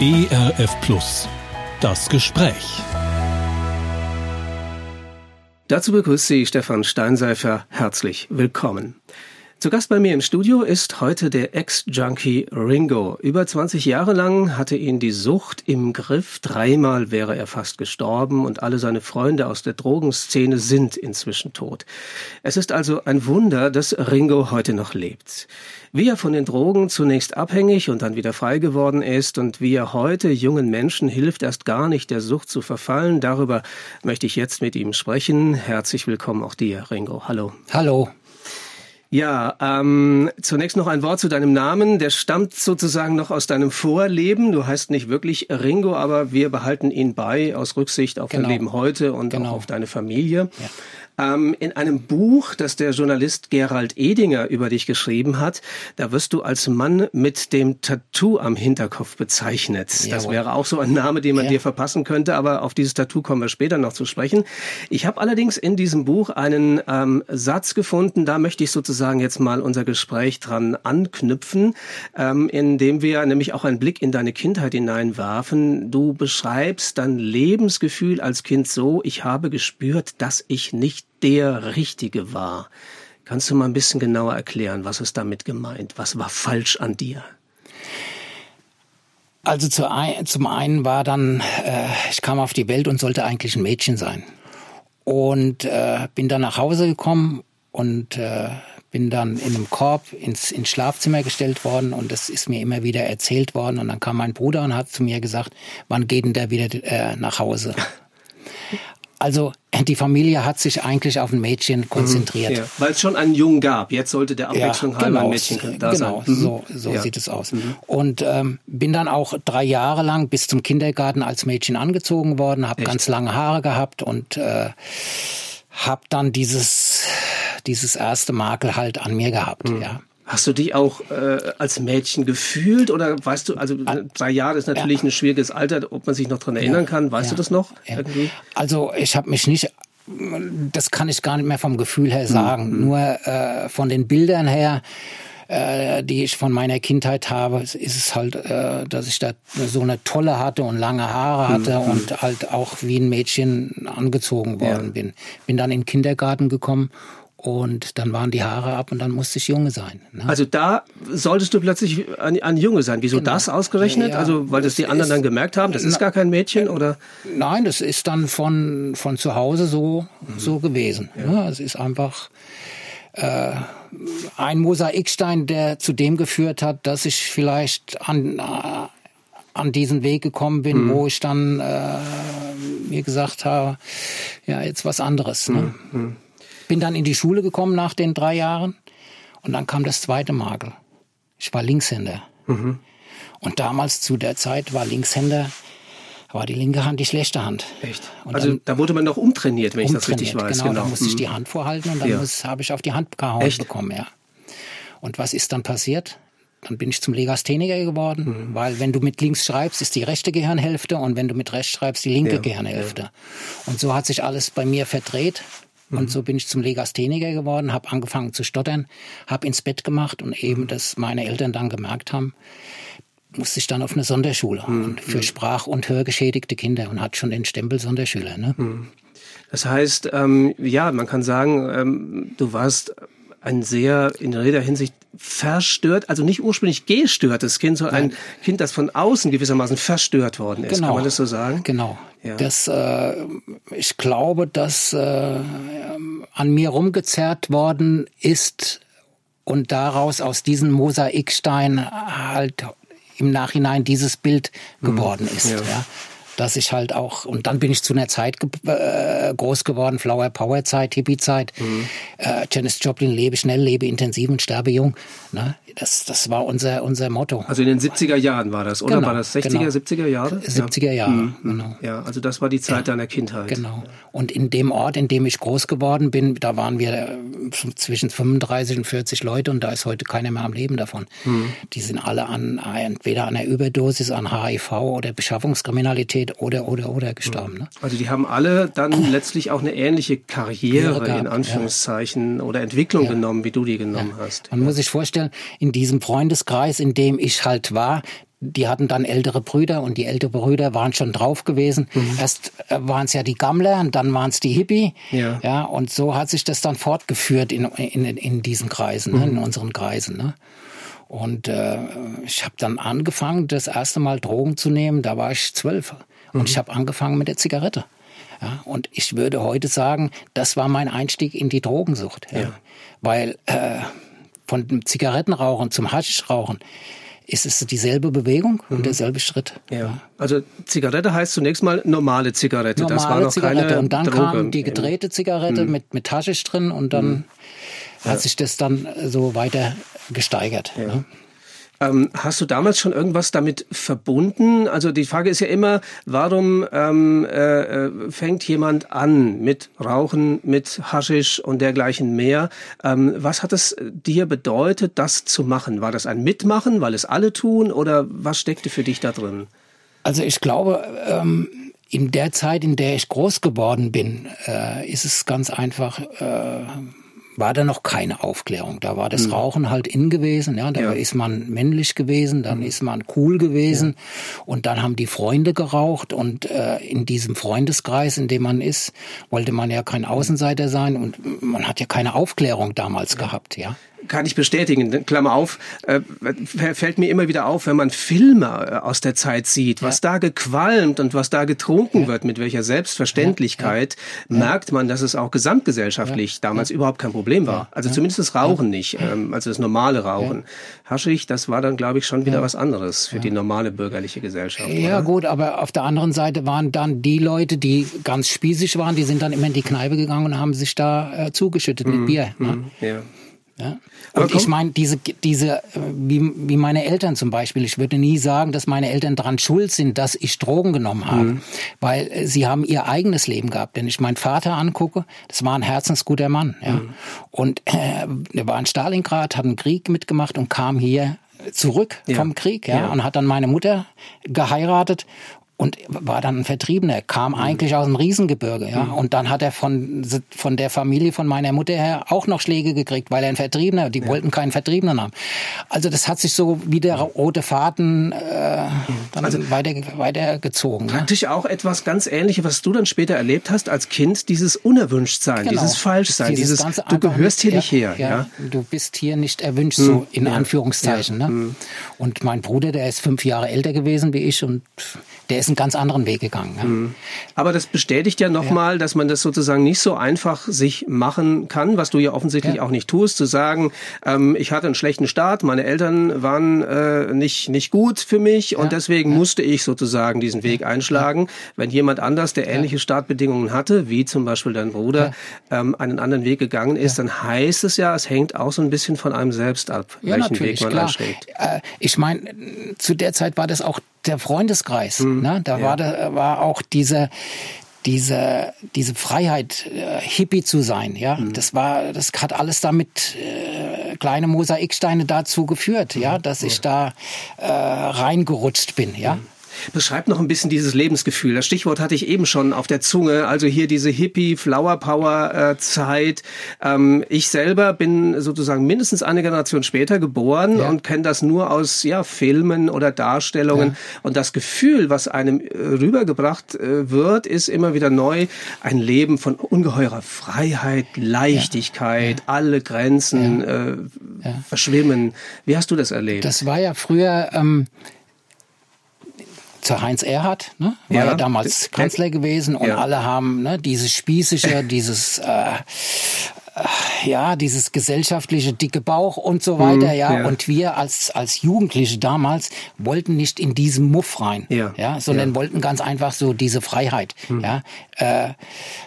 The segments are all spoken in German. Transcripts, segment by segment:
ERF Plus. Das Gespräch. Dazu begrüßt Sie Stefan Steinseifer herzlich willkommen. Zu Gast bei mir im Studio ist heute der Ex-Junkie Ringo. Über 20 Jahre lang hatte ihn die Sucht im Griff. Dreimal wäre er fast gestorben und alle seine Freunde aus der Drogenszene sind inzwischen tot. Es ist also ein Wunder, dass Ringo heute noch lebt. Wie er von den Drogen zunächst abhängig und dann wieder frei geworden ist und wie er heute jungen Menschen hilft, erst gar nicht der Sucht zu verfallen, darüber möchte ich jetzt mit ihm sprechen. Herzlich willkommen auch dir, Ringo. Hallo. Hallo. Ja, ähm, zunächst noch ein Wort zu deinem Namen. Der stammt sozusagen noch aus deinem Vorleben. Du heißt nicht wirklich Ringo, aber wir behalten ihn bei aus Rücksicht auf genau. dein Leben heute und genau. auch auf deine Familie. Ja. Ähm, in einem Buch, das der Journalist Gerald Edinger über dich geschrieben hat, da wirst du als Mann mit dem Tattoo am Hinterkopf bezeichnet. Jawohl. Das wäre auch so ein Name, den man ja. dir verpassen könnte, aber auf dieses Tattoo kommen wir später noch zu sprechen. Ich habe allerdings in diesem Buch einen ähm, Satz gefunden, da möchte ich sozusagen jetzt mal unser Gespräch dran anknüpfen, ähm, indem wir nämlich auch einen Blick in deine Kindheit hineinwerfen. Du beschreibst dein Lebensgefühl als Kind so, ich habe gespürt, dass ich nicht der Richtige war. Kannst du mal ein bisschen genauer erklären, was ist damit gemeint? Was war falsch an dir? Also zu ein, zum einen war dann, äh, ich kam auf die Welt und sollte eigentlich ein Mädchen sein. Und äh, bin dann nach Hause gekommen und äh, bin dann in einem Korb ins, ins Schlafzimmer gestellt worden und das ist mir immer wieder erzählt worden. Und dann kam mein Bruder und hat zu mir gesagt, wann geht denn der wieder äh, nach Hause? Also die Familie hat sich eigentlich auf ein Mädchen konzentriert. Mhm, ja. Weil es schon einen Jungen gab. Jetzt sollte der Abwechslung ja, genau, ein Mädchen da genau, sein. Genau, so, so ja. sieht es aus. Mhm. Und ähm, bin dann auch drei Jahre lang bis zum Kindergarten als Mädchen angezogen worden, habe ganz lange Haare gehabt und äh, habe dann dieses, dieses erste Makel halt an mir gehabt. Mhm. Ja. Hast du dich auch äh, als Mädchen gefühlt oder weißt du, also drei Jahre ist natürlich ja. ein schwieriges Alter, ob man sich noch dran erinnern ja. kann, weißt ja. du das noch? Irgendwie? Also ich habe mich nicht, das kann ich gar nicht mehr vom Gefühl her sagen, mhm. nur äh, von den Bildern her äh, die ich von meiner Kindheit habe, ist es halt, äh, dass ich da so eine tolle hatte und lange Haare hatte mhm. und halt auch wie ein Mädchen angezogen worden ja. bin. Bin dann in den Kindergarten gekommen und dann waren die Haare ab und dann musste ich Junge sein. Ne? Also da solltest du plötzlich ein, ein Junge sein. Wieso genau. das ausgerechnet? Ja, also weil das die anderen dann gemerkt haben, das ist gar kein Mädchen oder? Nein, das ist dann von, von zu Hause so, mhm. so gewesen. Ja. Ne? Es ist einfach äh, ein Mosaikstein, der zu dem geführt hat, dass ich vielleicht an, äh, an diesen Weg gekommen bin, mhm. wo ich dann äh, mir gesagt habe, ja, jetzt was anderes. Ne? Mhm. Mhm. Bin dann in die Schule gekommen nach den drei Jahren und dann kam das zweite Makel. Ich war Linkshänder. Mhm. Und damals zu der Zeit war Linkshänder, war die linke Hand die schlechte Hand. Echt? Und also da wurde man doch umtrainiert, wenn umtrainiert, ich das richtig weiß. Genau, genau. da musste ich die mhm. Hand vorhalten und dann ja. habe ich auf die Hand gehauen Echt? bekommen, ja. Und was ist dann passiert? Dann bin ich zum Legastheniker geworden, mhm. weil wenn du mit links schreibst, ist die rechte Gehirnhälfte und wenn du mit rechts schreibst, die linke ja, Gehirnhälfte. Ja. Und so hat sich alles bei mir verdreht. Und so bin ich zum Legastheniker geworden, habe angefangen zu stottern, habe ins Bett gemacht und eben, dass meine Eltern dann gemerkt haben, musste ich dann auf eine Sonderschule mhm. für hm. Sprach- und Hörgeschädigte Kinder und hat schon den Stempel Sonderschüler. Ne? Mhm. Das heißt, ähm, ja, man kann sagen, ähm, du warst ein sehr in jeder Hinsicht verstört, also nicht ursprünglich gestörtes Kind, sondern Nein. ein Kind, das von außen gewissermaßen verstört worden ist. Genau. Kann man das so sagen? Genau. Ja. Das, äh, ich glaube, dass äh, an mir rumgezerrt worden ist und daraus aus diesem Mosaikstein halt im Nachhinein dieses Bild mhm. geworden ist. Ja. ja dass ich halt auch, und dann bin ich zu einer Zeit ge äh, groß geworden, Flower Power Zeit, Hippie Zeit, mhm. Äh, Janis Joplin, lebe schnell, lebe intensiv und sterbe jung. Ne? Das, das war unser, unser Motto. Also in den 70er Jahren war das, oder? Genau, war das 60er, genau. 70er Jahre? 70er Jahre, mhm. genau. Ja, also das war die Zeit ja, deiner Kindheit. Genau. Und in dem Ort, in dem ich groß geworden bin, da waren wir äh, zwischen 35 und 40 Leute und da ist heute keiner mehr am Leben davon. Mhm. Die sind alle an, entweder an einer Überdosis, an HIV oder Beschaffungskriminalität oder, oder, oder gestorben. Ne? Also die haben alle dann letztlich auch eine ähnliche Karriere, gehabt, in Anführungszeichen, ja. Oder Entwicklung ja. genommen, wie du die genommen hast. Man muss sich vorstellen, in diesem Freundeskreis, in dem ich halt war, die hatten dann ältere Brüder und die älteren Brüder waren schon drauf gewesen. Mhm. Erst äh, waren es ja die Gammler und dann waren es die Hippie. Ja. ja. Und so hat sich das dann fortgeführt in, in, in diesen Kreisen, mhm. ne, in unseren Kreisen. Ne? Und äh, ich habe dann angefangen, das erste Mal Drogen zu nehmen. Da war ich zwölf. Und mhm. ich habe angefangen mit der Zigarette. Ja, und ich würde heute sagen, das war mein Einstieg in die Drogensucht. Ja. ja. Weil äh, von dem Zigarettenrauchen zum Haschischrauchen ist es dieselbe Bewegung mhm. und derselbe Schritt. Ja. Also Zigarette heißt zunächst mal normale Zigarette. Normale das war noch Zigarette. keine Und dann Droge. kam die gedrehte Zigarette mhm. mit, mit Haschisch drin und dann mhm. hat sich das dann so weiter gesteigert. Ja. Ne? Ähm, hast du damals schon irgendwas damit verbunden? Also die Frage ist ja immer, warum ähm, äh, äh, fängt jemand an mit Rauchen, mit Haschisch und dergleichen mehr? Ähm, was hat es dir bedeutet, das zu machen? War das ein Mitmachen, weil es alle tun oder was steckte für dich da drin? Also ich glaube, ähm, in der Zeit, in der ich groß geworden bin, äh, ist es ganz einfach. Äh, war da noch keine Aufklärung. Da war das mhm. Rauchen halt in gewesen, ja, da ja. ist man männlich gewesen, dann mhm. ist man cool gewesen ja. und dann haben die Freunde geraucht und äh, in diesem Freundeskreis, in dem man ist, wollte man ja kein Außenseiter sein und man hat ja keine Aufklärung damals ja. gehabt, ja kann ich bestätigen. Klammer auf, äh, fällt mir immer wieder auf, wenn man Filme äh, aus der Zeit sieht, was ja. da gequalmt und was da getrunken ja. wird, mit welcher Selbstverständlichkeit, ja. merkt man, dass es auch gesamtgesellschaftlich damals überhaupt kein Problem war. Also zumindest das Rauchen nicht, ähm, also das normale Rauchen. Haschig, das war dann, glaube ich, schon wieder was anderes für die normale bürgerliche Gesellschaft. Ja, oder? gut, aber auf der anderen Seite waren dann die Leute, die ganz spießig waren, die sind dann immer in die Kneipe gegangen und haben sich da äh, zugeschüttet mm, mit Bier. Ne? Mm, ja. Ja? Und ich meine, diese, diese, äh, wie, wie meine Eltern zum Beispiel, ich würde nie sagen, dass meine Eltern daran schuld sind, dass ich Drogen genommen habe, mhm. weil äh, sie haben ihr eigenes Leben gehabt. Wenn ich meinen Vater angucke, das war ein herzensguter Mann. Ja? Mhm. Und äh, er war in Stalingrad, hat einen Krieg mitgemacht und kam hier zurück ja. vom Krieg ja, ja, und hat dann meine Mutter geheiratet und war dann ein Vertriebener, kam mhm. eigentlich aus dem Riesengebirge, ja. Mhm. Und dann hat er von, von der Familie von meiner Mutter her auch noch Schläge gekriegt, weil er ein Vertriebener, die ja. wollten keinen Vertriebenen haben. Also das hat sich so wie der rote Faden äh, dann also weiter, weitergezogen. Praktisch ja. auch etwas ganz ähnliches, was du dann später erlebt hast als Kind, dieses Unerwünschtsein, genau. dieses Falschsein, dieses, dieses du gehörst hier nicht her. Ja, ja, Du bist hier nicht erwünscht, mhm. so in Anführungszeichen. Ne? Mhm. Und mein Bruder, der ist fünf Jahre älter gewesen wie ich und der ist einen ganz anderen Weg gegangen. Ja. Mhm. Aber das bestätigt ja nochmal, ja. dass man das sozusagen nicht so einfach sich machen kann, was du ja offensichtlich ja. auch nicht tust, zu sagen, ähm, ich hatte einen schlechten Start, meine Eltern waren äh, nicht, nicht gut für mich und deswegen musste ich sozusagen diesen Weg einschlagen. Wenn jemand anders, der ähnliche Startbedingungen hatte, wie zum Beispiel dein Bruder, ähm, einen anderen Weg gegangen ist, dann heißt es ja, es hängt auch so ein bisschen von einem selbst ab, welchen Weg man klar. einschlägt. Äh, ich meine, zu der Zeit war das auch der Freundeskreis. Mhm. Ne? Da ja. war, da war auch diese, diese, diese Freiheit, äh, Hippie zu sein, ja, mhm. das war, das hat alles damit äh, kleine Mosaiksteine dazu geführt, mhm. ja, dass ich da äh, reingerutscht bin, ja. Mhm. Beschreib noch ein bisschen dieses Lebensgefühl. Das Stichwort hatte ich eben schon auf der Zunge. Also hier diese Hippie, Flower Power äh, Zeit. Ähm, ich selber bin sozusagen mindestens eine Generation später geboren ja. und kenne das nur aus ja, Filmen oder Darstellungen. Ja. Und das Gefühl, was einem äh, rübergebracht äh, wird, ist immer wieder neu ein Leben von ungeheurer Freiheit, Leichtigkeit, ja. alle Grenzen äh, verschwimmen. Wie hast du das erlebt? Das war ja früher. Ähm zu Heinz Erhardt, ne? war ja, ja damals Kanzler gewesen und ja. alle haben ne, dieses Spießige, dieses äh, ja, dieses gesellschaftliche dicke Bauch und so weiter, mhm, ja. ja. Und wir als, als Jugendliche damals wollten nicht in diesen Muff rein, ja, ja sondern ja. wollten ganz einfach so diese Freiheit, mhm. ja. Äh,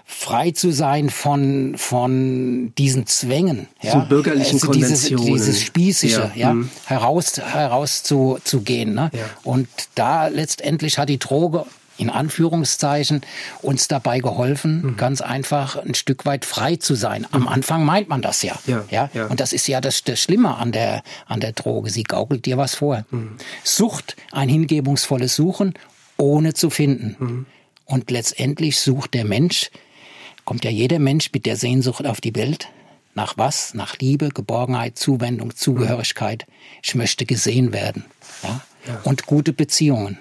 frei zu sein von, von diesen Zwängen, ja. So bürgerlichen also Konventionen. Dieses, dieses Spießige, ja, mhm. heraus, heraus zu, zu gehen, ne. Und da letztendlich hat die Droge in Anführungszeichen uns dabei geholfen, mhm. ganz einfach ein Stück weit frei zu sein. Am mhm. Anfang meint man das ja. Ja, ja? ja. Und das ist ja das, das Schlimme an der, an der Droge. Sie gaukelt dir was vor. Mhm. Sucht, ein hingebungsvolles Suchen, ohne zu finden. Mhm. Und letztendlich sucht der Mensch, kommt ja jeder Mensch mit der Sehnsucht auf die Welt. Nach was? Nach Liebe, Geborgenheit, Zuwendung, Zugehörigkeit. Ich möchte gesehen werden. Ja? ja. und gute Beziehungen.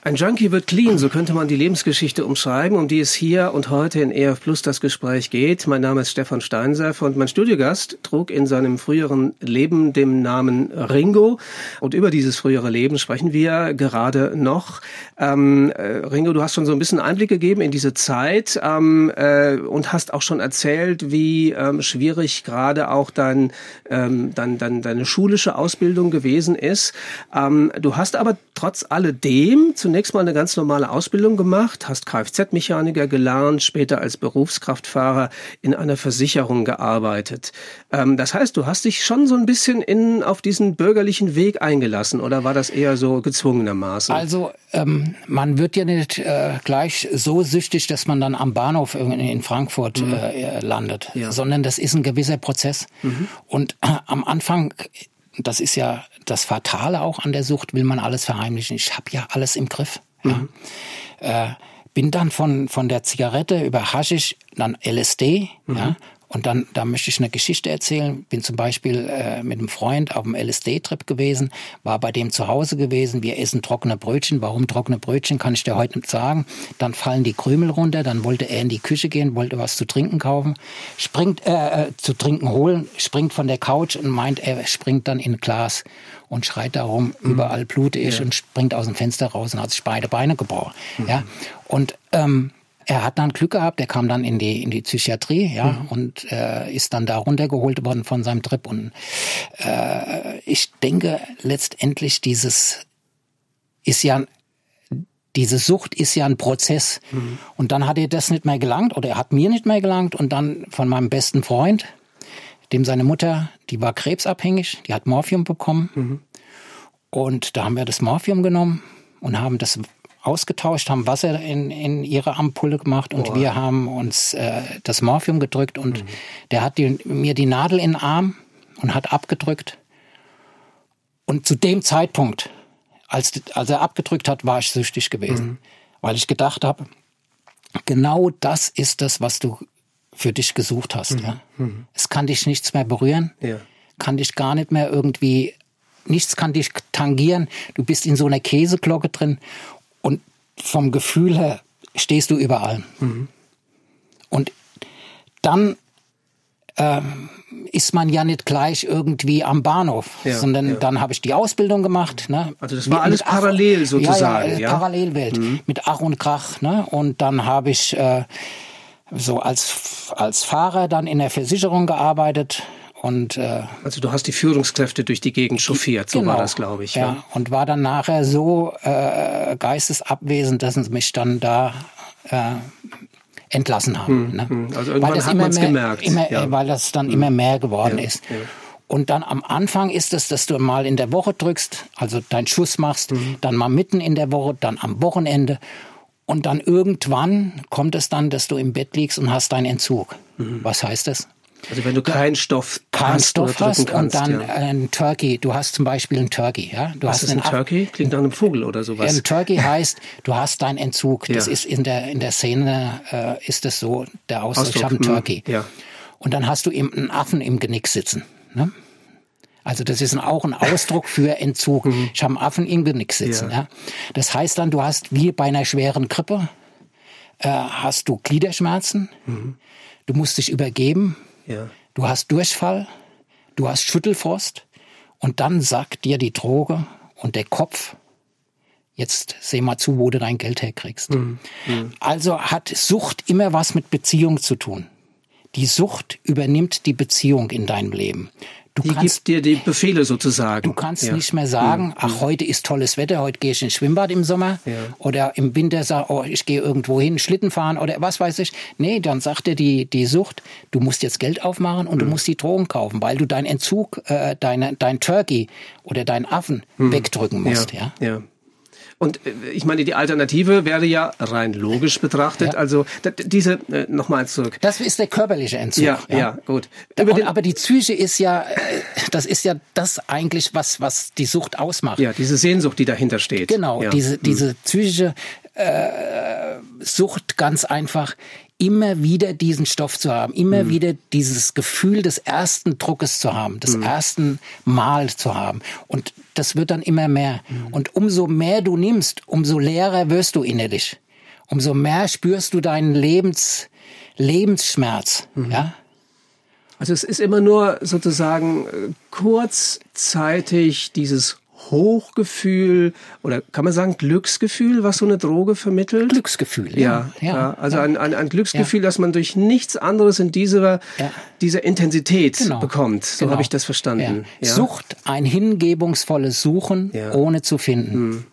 Ein Junkie wird clean, so könnte man die Lebensgeschichte umschreiben, um die es hier und heute in EF Plus das Gespräch geht. Mein Name ist Stefan Steinseff und mein Studiogast trug in seinem früheren Leben den Namen Ringo. Und über dieses frühere Leben sprechen wir gerade noch. Ähm, äh, Ringo, du hast schon so ein bisschen Einblick gegeben in diese Zeit ähm, äh, und hast auch schon erzählt, wie ähm, schwierig gerade auch dein, ähm, dein, dein, deine schulische Ausbildung gewesen ist. Ähm, du hast aber trotz alledem zunächst zunächst mal eine ganz normale Ausbildung gemacht, hast Kfz-Mechaniker gelernt, später als Berufskraftfahrer in einer Versicherung gearbeitet. Ähm, das heißt, du hast dich schon so ein bisschen in, auf diesen bürgerlichen Weg eingelassen oder war das eher so gezwungenermaßen? Also ähm, man wird ja nicht äh, gleich so süchtig, dass man dann am Bahnhof in Frankfurt mhm. äh, landet, ja. sondern das ist ein gewisser Prozess. Mhm. Und äh, am Anfang das ist ja das Fatale auch an der Sucht, will man alles verheimlichen. Ich habe ja alles im Griff. Mhm. Ja. Äh, bin dann von, von der Zigarette über Haschisch, dann LSD, mhm. ja, und dann, da möchte ich eine Geschichte erzählen. Bin zum Beispiel äh, mit einem Freund auf einem LSD-Trip gewesen, war bei dem zu Hause gewesen. Wir essen trockene Brötchen. Warum trockene Brötchen, kann ich dir heute nicht sagen. Dann fallen die Krümel runter. Dann wollte er in die Küche gehen, wollte was zu trinken kaufen, springt äh, äh zu trinken holen, springt von der Couch und meint, er springt dann in ein Glas und schreit darum, mhm. überall blute ich ja. und springt aus dem Fenster raus und hat sich beide Beine gebrochen. Mhm. Ja, und ähm, er hat dann Glück gehabt, er kam dann in die, in die Psychiatrie, ja, mhm. und äh, ist dann da runtergeholt worden von seinem Trip. Und äh, ich denke, letztendlich dieses ist ja diese Sucht ist ja ein Prozess. Mhm. Und dann hat er das nicht mehr gelangt oder er hat mir nicht mehr gelangt und dann von meinem besten Freund, dem seine Mutter, die war krebsabhängig, die hat Morphium bekommen. Mhm. Und da haben wir das Morphium genommen und haben das ausgetauscht, haben Wasser in, in ihre Ampulle gemacht und Boah. wir haben uns äh, das Morphium gedrückt und mhm. der hat die, mir die Nadel in den Arm und hat abgedrückt. Und zu dem Zeitpunkt, als, als er abgedrückt hat, war ich süchtig gewesen, mhm. weil ich gedacht habe, genau das ist das, was du für dich gesucht hast. Mhm. Ja? Mhm. Es kann dich nichts mehr berühren, ja. kann dich gar nicht mehr irgendwie nichts kann dich tangieren. Du bist in so einer Käseglocke drin vom Gefühl her stehst du überall. Mhm. Und dann ähm, ist man ja nicht gleich irgendwie am Bahnhof, ja, sondern ja. dann habe ich die Ausbildung gemacht. Ne? Also das war mit, alles mit parallel Ach, sozusagen. Ja, ja, Parallelwelt mhm. mit Ach und Krach. Ne? Und dann habe ich äh, so als als Fahrer dann in der Versicherung gearbeitet und, äh, also du hast die Führungskräfte durch die Gegend chauffiert, so genau, war das, glaube ich. Ja. ja. und war dann nachher so äh, geistesabwesend, dass sie mich dann da äh, entlassen haben. Hm, ne? Hm. Also irgendwann weil das hat man es gemerkt. Immer, ja. Weil das dann hm. immer mehr geworden ja, ist. Und dann am Anfang ist es, dass du mal in der Woche drückst, also deinen Schuss machst, mhm. dann mal mitten in der Woche, dann am Wochenende. Und dann irgendwann kommt es dann, dass du im Bett liegst und hast deinen Entzug. Mhm. Was heißt das? Also wenn du keinen Stoff keinen hast Stoff hast kannst, und dann ja. ein Turkey, du hast zum Beispiel ein Turkey, ja. Du Was hast ist ein Turkey? Klingt nach einem Vogel oder sowas. Ein Turkey heißt, du hast deinen Entzug. Das ja. ist in der in der Szene äh, ist es so der Ausdruck. Ich habe einen Turkey. Ja. Und dann hast du eben einen Affen im Genick sitzen. Ne? Also das ist auch ein Ausdruck für Entzug. Mhm. Ich habe einen Affen im Genick sitzen. Ja. ja. Das heißt dann, du hast wie bei einer schweren Grippe äh, hast du Gliederschmerzen. Mhm. Du musst dich übergeben ja. Du hast Durchfall, du hast Schüttelfrost und dann sagt dir die Droge und der Kopf, jetzt seh mal zu, wo du dein Geld herkriegst. Mhm. Mhm. Also hat Sucht immer was mit Beziehung zu tun. Die Sucht übernimmt die Beziehung in deinem Leben. Du die kannst, gibt dir die Befehle sozusagen. Du kannst ja. nicht mehr sagen, mhm. ach, heute ist tolles Wetter, heute gehe ich ins Schwimmbad im Sommer. Ja. Oder im Winter sag, oh, ich gehe irgendwo hin, Schlitten fahren oder was weiß ich. Nee, dann sagt dir die, die Sucht, du musst jetzt Geld aufmachen und mhm. du musst die Drogen kaufen, weil du deinen Entzug, äh, deine, dein Turkey oder deinen Affen mhm. wegdrücken musst. ja. ja. ja. Und äh, ich meine, die Alternative wäre ja rein logisch betrachtet. Ja. Also diese äh, nochmal zurück. Das ist der körperliche Entzug. Ja, ja, ja gut. Und, aber die Psyche ist ja, äh, das ist ja das eigentlich, was was die Sucht ausmacht. Ja, diese Sehnsucht, die dahinter steht. Genau, ja. diese hm. diese psychische äh, Sucht ganz einfach immer wieder diesen Stoff zu haben, immer mhm. wieder dieses Gefühl des ersten Druckes zu haben, des mhm. ersten Mal zu haben. Und das wird dann immer mehr. Mhm. Und umso mehr du nimmst, umso leerer wirst du innerlich. Umso mehr spürst du deinen Lebens, Lebensschmerz, mhm. ja. Also es ist immer nur sozusagen äh, kurzzeitig dieses Hochgefühl oder kann man sagen Glücksgefühl, was so eine Droge vermittelt? Glücksgefühl, ja. Ja, ja also ja. Ein, ein, ein Glücksgefühl, ja. dass man durch nichts anderes in dieser, dieser Intensität genau. bekommt. So genau. habe ich das verstanden. Sucht, ein hingebungsvolles Suchen, ohne zu finden. Hm.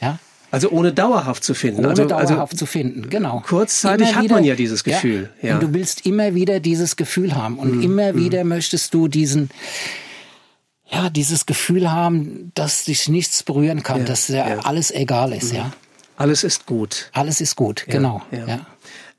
Ja? Also ohne dauerhaft zu finden. Ohne also, dauerhaft also zu finden, genau. Kurzzeitig immer hat man ja dieses Gefühl. Ja. Und du willst immer wieder dieses Gefühl haben. Und mm, immer mm. wieder möchtest du diesen, ja, dieses Gefühl haben, dass dich nichts berühren kann, ja, dass ja, alles egal ist, mhm. ja. Alles ist gut. Alles ist gut, genau. Ja.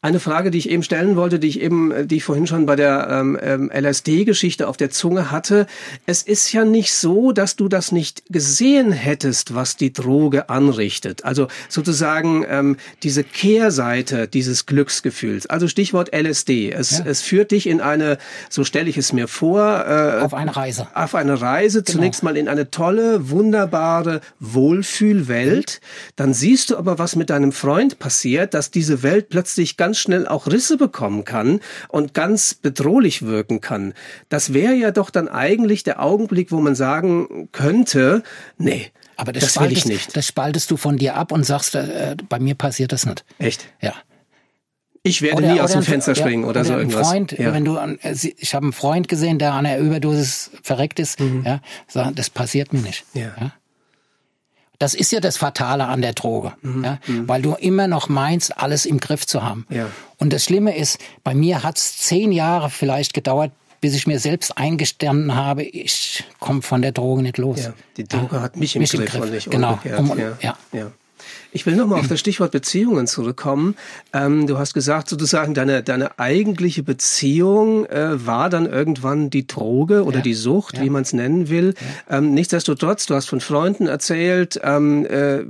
Eine Frage, die ich eben stellen wollte, die ich eben, äh, die ich vorhin schon bei der ähm, ähm LSD-Geschichte auf der Zunge hatte. Es ist ja nicht so, dass du das nicht gesehen hättest, was die Droge anrichtet. Also sozusagen ähm, diese Kehrseite dieses Glücksgefühls. Also Stichwort LSD. Es, ja. es führt dich in eine, so stelle ich es mir vor, äh, auf eine Reise. Auf eine Reise. Genau. Zunächst mal in eine tolle, wunderbare Wohlfühlwelt. Dann siehst du aber, was mit deinem Freund passiert, dass diese Welt plötzlich ganz ganz schnell auch Risse bekommen kann und ganz bedrohlich wirken kann. Das wäre ja doch dann eigentlich der Augenblick, wo man sagen könnte, nee, aber das, das will ich nicht. Das spaltest du von dir ab und sagst, äh, bei mir passiert das nicht. Echt? Ja. Ich werde oder, nie aus dem Fenster springen oder, oder so irgendwas. Freund, ja. wenn du äh, ich habe einen Freund gesehen, der an einer Überdosis verreckt ist, mhm. ja, das passiert mir nicht. Ja. ja. Das ist ja das Fatale an der Droge, mhm. ja, mhm. weil du immer noch meinst, alles im Griff zu haben. Ja. Und das Schlimme ist, bei mir hat es zehn Jahre vielleicht gedauert, bis ich mir selbst eingestanden habe, ich komme von der Droge nicht los. Ja, die Droge ja, hat mich im, mich Griff, im Griff, genau. Um, ja. ja. Ich will nochmal auf das Stichwort Beziehungen zurückkommen. Ähm, du hast gesagt, sozusagen, deine, deine eigentliche Beziehung äh, war dann irgendwann die Droge oder ja. die Sucht, ja. wie man es nennen will. Ja. Ähm, nichtsdestotrotz, du hast von Freunden erzählt, ähm, äh,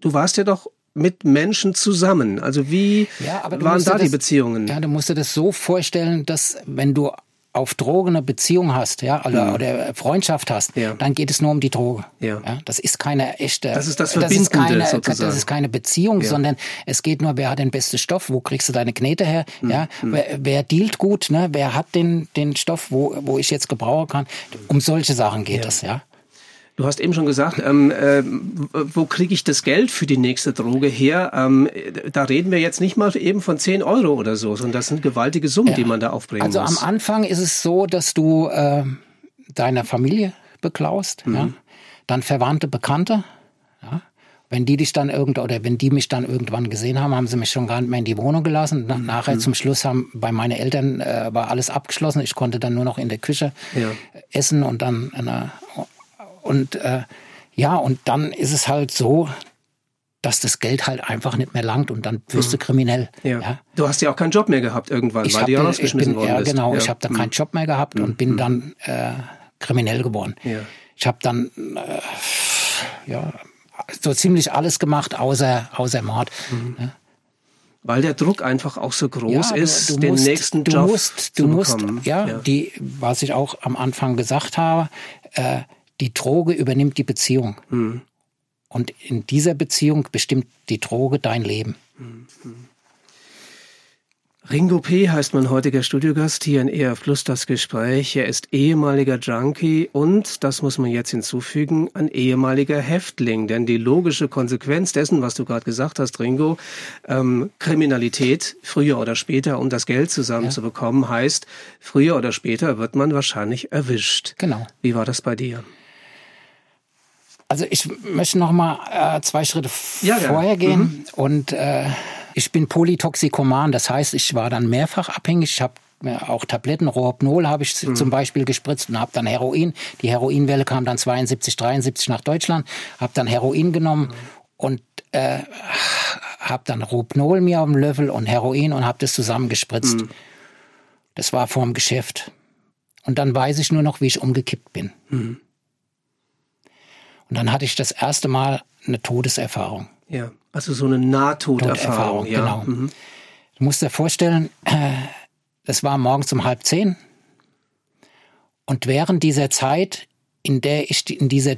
du warst ja doch mit Menschen zusammen. Also wie waren da das, die Beziehungen? Ja, du musst dir das so vorstellen, dass wenn du auf Drogen eine Beziehung hast, ja, oder, mhm. oder Freundschaft hast, ja. dann geht es nur um die Droge. Ja. ja. Das ist keine echte. Das ist das Verbindende das ist keine, sozusagen. Das ist keine Beziehung, ja. sondern es geht nur, wer hat den besten Stoff, wo kriegst du deine Knete her, mhm. ja, mhm. wer, wer dealt gut, ne, wer hat den den Stoff, wo wo ich jetzt gebrauchen kann. Um solche Sachen geht es, ja. Du hast eben schon gesagt, ähm, äh, wo kriege ich das Geld für die nächste Droge her? Ähm, da reden wir jetzt nicht mal eben von 10 Euro oder so, sondern das sind gewaltige Summen, ja. die man da aufbringen also muss. Also am Anfang ist es so, dass du äh, deiner Familie beklaust, mhm. ja? dann Verwandte, Bekannte. Ja? Wenn die dich dann irgend oder wenn die mich dann irgendwann gesehen haben, haben sie mich schon gar nicht mehr in die Wohnung gelassen. Mhm. Nachher zum Schluss haben bei meinen Eltern äh, war alles abgeschlossen. Ich konnte dann nur noch in der Küche ja. essen und dann äh, und äh, ja, und dann ist es halt so, dass das Geld halt einfach nicht mehr langt und dann wirst du mhm. kriminell. Ja. ja. Du hast ja auch keinen Job mehr gehabt irgendwann, ich weil du ja rausgeschmissen worden ja, bist. Genau, ja, ich habe dann mhm. keinen Job mehr gehabt mhm. und bin mhm. dann äh, kriminell geworden. Ja. Ich habe dann äh, ja so ziemlich alles gemacht außer außer Mord. Mhm. Ja. Weil der Druck einfach auch so groß ja, ist, du, du den musst, nächsten du Job musst, du musst, ja, ja, die, was ich auch am Anfang gesagt habe, äh, die Droge übernimmt die Beziehung. Mhm. Und in dieser Beziehung bestimmt die Droge dein Leben. Mhm. Ringo P. heißt mein heutiger Studiogast hier in ERF Plus das Gespräch. Er ist ehemaliger Junkie und, das muss man jetzt hinzufügen, ein ehemaliger Häftling. Denn die logische Konsequenz dessen, was du gerade gesagt hast, Ringo, ähm, Kriminalität, früher oder später, um das Geld zusammenzubekommen, ja. heißt, früher oder später wird man wahrscheinlich erwischt. Genau. Wie war das bei dir? Also ich möchte noch mal äh, zwei Schritte ja, vorher ja. gehen mhm. und äh, ich bin Polytoxikoman, das heißt, ich war dann mehrfach abhängig. Ich habe auch Tabletten, Rohypnol habe ich mhm. zum Beispiel gespritzt und habe dann Heroin. Die Heroinwelle kam dann 72, 73 nach Deutschland, habe dann Heroin genommen mhm. und äh, habe dann Rohypnol mir auf dem Löffel und Heroin und habe das zusammengespritzt. Mhm. Das war vorm Geschäft. Und dann weiß ich nur noch, wie ich umgekippt bin. Mhm. Und dann hatte ich das erste Mal eine Todeserfahrung. Ja, also so eine Nahtoderfahrung. Ja. Genau. Mhm. Du musst dir vorstellen, das war morgens um halb zehn. Und während dieser Zeit, in der ich in dieser,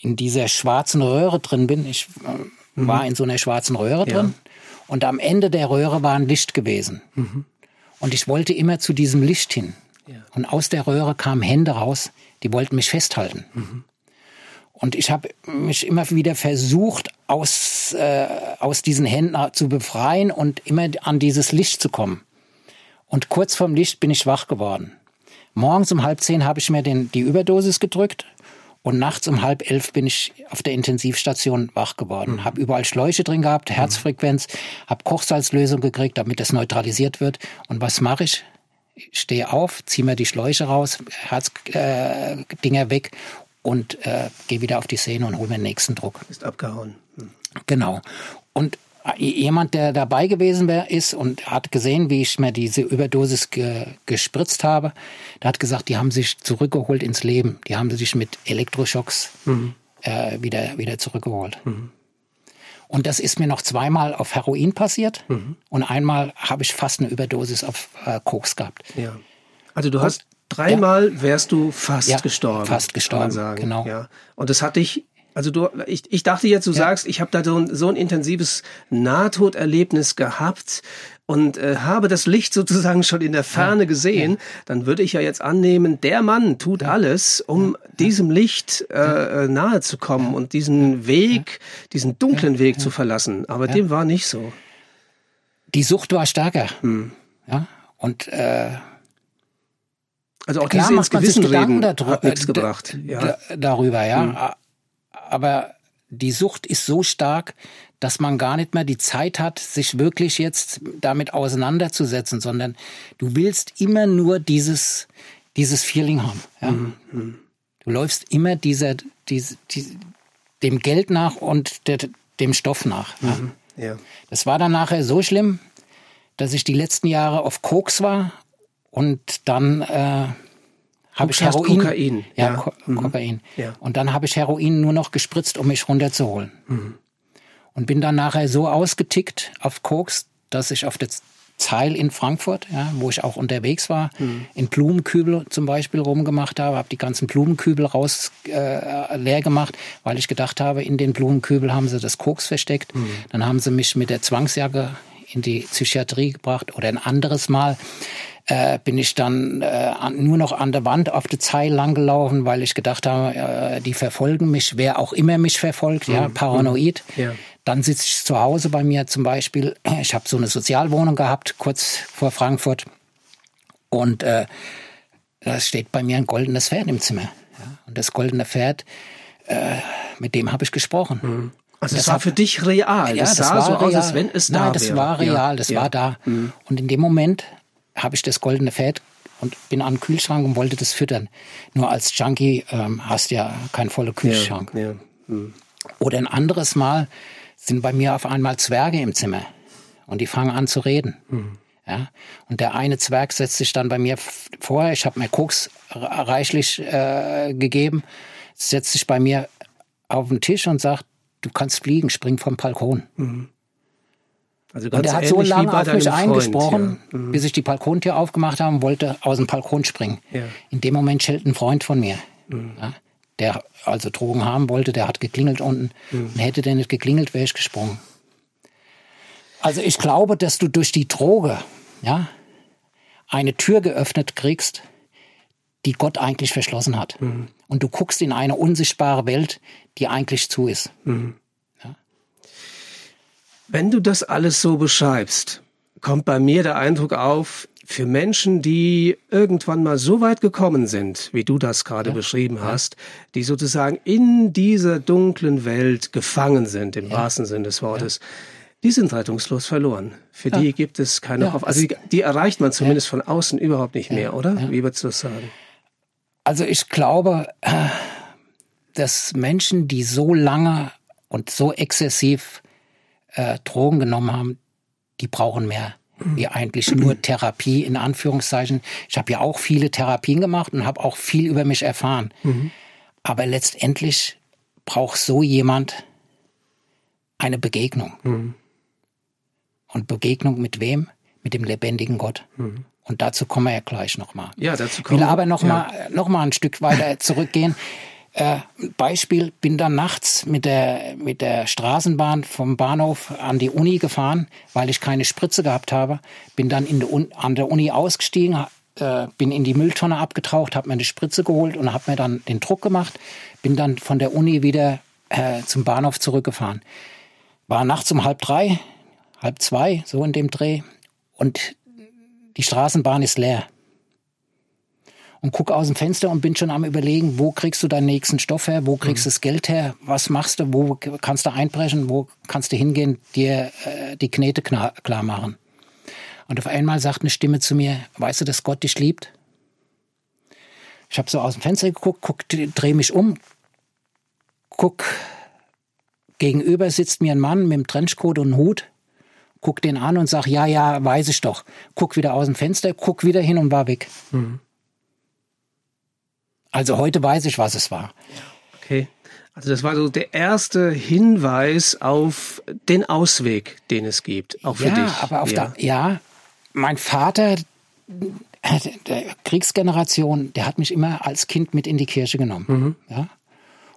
in dieser schwarzen Röhre drin bin, ich äh, mhm. war in so einer schwarzen Röhre drin, ja. und am Ende der Röhre war ein Licht gewesen. Mhm. Und ich wollte immer zu diesem Licht hin. Ja. Und aus der Röhre kamen Hände raus, die wollten mich festhalten. Mhm. Und ich habe mich immer wieder versucht, aus, äh, aus diesen Händen zu befreien und immer an dieses Licht zu kommen. Und kurz vorm Licht bin ich wach geworden. Morgens um halb zehn habe ich mir den, die Überdosis gedrückt und nachts um halb elf bin ich auf der Intensivstation wach geworden. Mhm. Habe überall Schläuche drin gehabt, Herzfrequenz, mhm. habe Kochsalzlösung gekriegt, damit das neutralisiert wird. Und was mache ich? Ich stehe auf, ziehe mir die Schläuche raus, Herzdinger äh, weg und äh, gehe wieder auf die Szene und hole mir den nächsten Druck. Ist abgehauen. Hm. Genau. Und jemand, der dabei gewesen wäre, ist und hat gesehen, wie ich mir diese Überdosis ge gespritzt habe, der hat gesagt, die haben sich zurückgeholt ins Leben. Die haben sich mit Elektroschocks mhm. äh, wieder, wieder zurückgeholt. Mhm. Und das ist mir noch zweimal auf Heroin passiert mhm. und einmal habe ich fast eine Überdosis auf äh, Koks gehabt. Ja. Also du hast dreimal ja. wärst du fast ja, gestorben. Fast gestorben, genau. Ja. Und das hat dich also du, ich, ich dachte jetzt, du ja. sagst, ich habe da so ein, so ein intensives Nahtoderlebnis gehabt und äh, habe das Licht sozusagen schon in der Ferne gesehen, ja. dann würde ich ja jetzt annehmen, der Mann tut alles, um ja. diesem Licht äh, äh nahe zu kommen und diesen Weg, diesen dunklen Weg zu verlassen. Aber dem war nicht so. Die Sucht war stärker. Hm. Ja. Und äh, also auch Klar, diese ins Gewissen reden hat nichts gebracht. Ja. Darüber, ja. Hm aber die Sucht ist so stark, dass man gar nicht mehr die Zeit hat, sich wirklich jetzt damit auseinanderzusetzen, sondern du willst immer nur dieses, dieses Feeling haben. Ja? Mhm. Du läufst immer dieser, diese, die, dem Geld nach und der, dem Stoff nach. Mhm. Ja. Das war dann nachher so schlimm, dass ich die letzten Jahre auf Koks war und dann äh, habe ich Heroin. Kokain. Ja, ja. Ko mhm. Kokain. Ja. Und dann habe ich Heroin nur noch gespritzt, um mich runterzuholen. Mhm. Und bin dann nachher so ausgetickt auf Koks, dass ich auf der Zeil in Frankfurt, ja, wo ich auch unterwegs war, mhm. in Blumenkübel zum Beispiel rumgemacht habe, habe die ganzen Blumenkübel raus äh, leer gemacht, weil ich gedacht habe, in den Blumenkübel haben sie das Koks versteckt. Mhm. Dann haben sie mich mit der Zwangsjacke in die Psychiatrie gebracht oder ein anderes Mal äh, bin ich dann äh, nur noch an der Wand auf der Zeile langgelaufen, weil ich gedacht habe, äh, die verfolgen mich, wer auch immer mich verfolgt, mhm. ja, paranoid. Ja. Dann sitze ich zu Hause bei mir zum Beispiel. Ich habe so eine Sozialwohnung gehabt, kurz vor Frankfurt. Und äh, da steht bei mir ein goldenes Pferd im Zimmer. Ja. Und das goldene Pferd, äh, mit dem habe ich gesprochen. Mhm. Also das, das war für dich real. Ja, das, das sah so real. aus, als wenn es da Nein, das wäre. war real, das ja. war da. Mhm. Und in dem Moment habe ich das goldene Fett und bin an den Kühlschrank und wollte das füttern. Nur als Junkie ähm, hast du ja keinen vollen Kühlschrank. Ja, ja. Hm. Oder ein anderes Mal sind bei mir auf einmal Zwerge im Zimmer und die fangen an zu reden. Hm. Ja? Und der eine Zwerg setzt sich dann bei mir vor, ich habe mir Koks reichlich äh, gegeben, setzt sich bei mir auf den Tisch und sagt, du kannst fliegen, spring vom Balkon. Mhm. Also ganz und der hat so lange auf mich eingesprochen, ja. mhm. bis ich die Balkontür aufgemacht habe und wollte aus dem Balkon springen. Ja. In dem Moment schellt ein Freund von mir, mhm. ja, der also Drogen haben wollte, der hat geklingelt unten. Mhm. Und hätte der nicht geklingelt, wäre ich gesprungen. Also ich glaube, dass du durch die Droge ja, eine Tür geöffnet kriegst, die Gott eigentlich verschlossen hat. Mhm. Und du guckst in eine unsichtbare Welt, die eigentlich zu ist. Wenn du das alles so beschreibst, kommt bei mir der Eindruck auf, für Menschen, die irgendwann mal so weit gekommen sind, wie du das gerade ja. beschrieben hast, die sozusagen in dieser dunklen Welt gefangen sind, im ja. wahrsten Sinne des Wortes, ja. die sind rettungslos verloren. Für die gibt es keine Hoffnung. Also die, die, erreicht man zumindest von außen überhaupt nicht mehr, oder? Wie würdest du das sagen? Also ich glaube, äh, dass Menschen, die so lange und so exzessiv äh, Drogen genommen haben, die brauchen mehr wie eigentlich nur Therapie in Anführungszeichen. Ich habe ja auch viele Therapien gemacht und habe auch viel über mich erfahren. Mhm. Aber letztendlich braucht so jemand eine Begegnung. Mhm. Und Begegnung mit wem? mit dem lebendigen Gott. Mhm. Und dazu kommen wir ja gleich nochmal. Ja, dazu kommen wir. Ich will aber nochmal ja. noch mal ein Stück weiter zurückgehen. Äh, Beispiel, bin dann nachts mit der, mit der Straßenbahn vom Bahnhof an die Uni gefahren, weil ich keine Spritze gehabt habe. Bin dann in der, an der Uni ausgestiegen, äh, bin in die Mülltonne abgetaucht, habe mir eine Spritze geholt und habe mir dann den Druck gemacht. Bin dann von der Uni wieder äh, zum Bahnhof zurückgefahren. War nachts um halb drei, halb zwei, so in dem Dreh. Und die Straßenbahn ist leer und gucke aus dem Fenster und bin schon am überlegen, wo kriegst du deinen nächsten Stoff her, wo kriegst du mhm. das Geld her, was machst du, wo kannst du einbrechen, wo kannst du hingehen, dir äh, die Knete klar, machen. Und auf einmal sagt eine Stimme zu mir, weißt du, dass Gott dich liebt? Ich habe so aus dem Fenster geguckt, guck, dreh mich um, guck, gegenüber sitzt mir ein Mann mit einem Trenchcoat und einem Hut, guck den an und sag, ja, ja, weiß ich doch. Guck wieder aus dem Fenster, guck wieder hin und war weg. Mhm. Also heute weiß ich, was es war. Okay. Also das war so der erste Hinweis auf den Ausweg, den es gibt, auch für ja, dich. Aber auf ja. Der, ja, mein Vater, der Kriegsgeneration, der hat mich immer als Kind mit in die Kirche genommen. Mhm. Ja?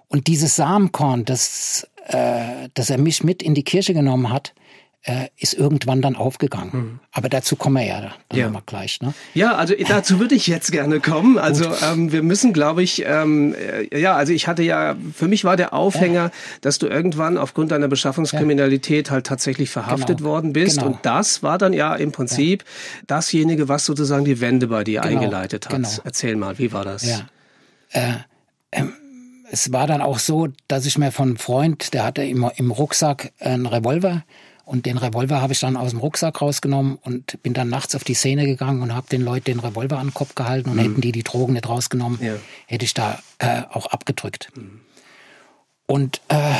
Und dieses Samenkorn, das, äh, dass er mich mit in die Kirche genommen hat, äh, ist irgendwann dann aufgegangen. Mhm. Aber dazu kommen wir ja dann ja. mal gleich. Ne? Ja, also dazu würde ich jetzt gerne kommen. Also ähm, wir müssen, glaube ich, ähm, äh, ja, also ich hatte ja, für mich war der Aufhänger, ja. dass du irgendwann aufgrund deiner Beschaffungskriminalität ja. halt tatsächlich verhaftet genau. worden bist. Genau. Und das war dann ja im Prinzip dasjenige, was sozusagen die Wende bei dir genau. eingeleitet hat. Genau. Erzähl mal, wie war das? Ja. Äh, ähm, es war dann auch so, dass ich mir von einem Freund, der hatte immer im Rucksack einen Revolver und den Revolver habe ich dann aus dem Rucksack rausgenommen und bin dann nachts auf die Szene gegangen und habe den Leuten den Revolver an den Kopf gehalten und mhm. hätten die die Drogen nicht rausgenommen, ja. hätte ich da äh, auch abgedrückt. Mhm. Und äh,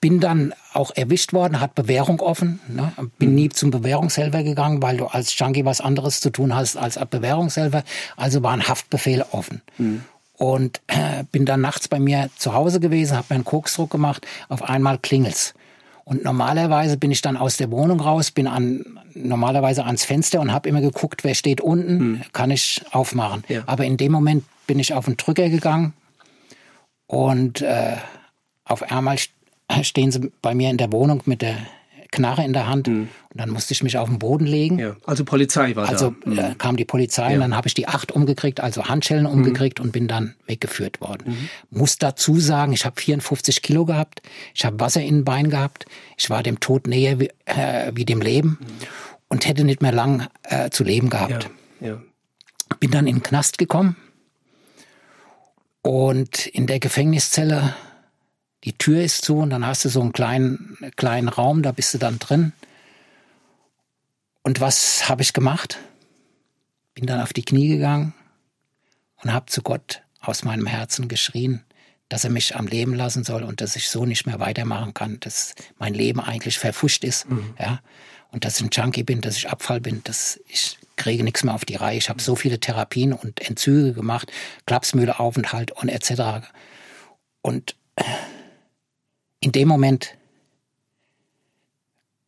bin dann auch erwischt worden, hat Bewährung offen. Ne? Bin mhm. nie zum Bewährungshelfer gegangen, weil du als Junkie was anderes zu tun hast als Bewährungshelfer. Also war ein Haftbefehl offen. Mhm. Und äh, bin dann nachts bei mir zu Hause gewesen, habe mir einen Koksdruck gemacht. Auf einmal klingelt's. Und normalerweise bin ich dann aus der Wohnung raus, bin an normalerweise ans Fenster und habe immer geguckt, wer steht unten, hm. kann ich aufmachen. Ja. Aber in dem Moment bin ich auf den Drücker gegangen und äh, auf einmal stehen sie bei mir in der Wohnung mit der Knarre in der Hand. Mhm. Und dann musste ich mich auf den Boden legen. Ja, also Polizei war also, da. Also äh, kam die Polizei ja. und dann habe ich die acht umgekriegt, also Handschellen mhm. umgekriegt und bin dann weggeführt worden. Mhm. Muss dazu sagen, ich habe 54 Kilo gehabt, ich habe Wasser in den Beinen gehabt, ich war dem Tod näher wie, äh, wie dem Leben mhm. und hätte nicht mehr lang äh, zu leben gehabt. Ja. Bin dann in den Knast gekommen und in der Gefängniszelle die Tür ist zu und dann hast du so einen kleinen, kleinen Raum, da bist du dann drin. Und was habe ich gemacht? Bin dann auf die Knie gegangen und habe zu Gott aus meinem Herzen geschrien, dass er mich am Leben lassen soll und dass ich so nicht mehr weitermachen kann, dass mein Leben eigentlich verfuscht ist, mhm. ja, und dass ich ein Junkie bin, dass ich Abfall bin, dass ich kriege nichts mehr auf die Reihe. Ich habe so viele Therapien und Entzüge gemacht, Klapsmühleaufenthalt und etc. Und in dem Moment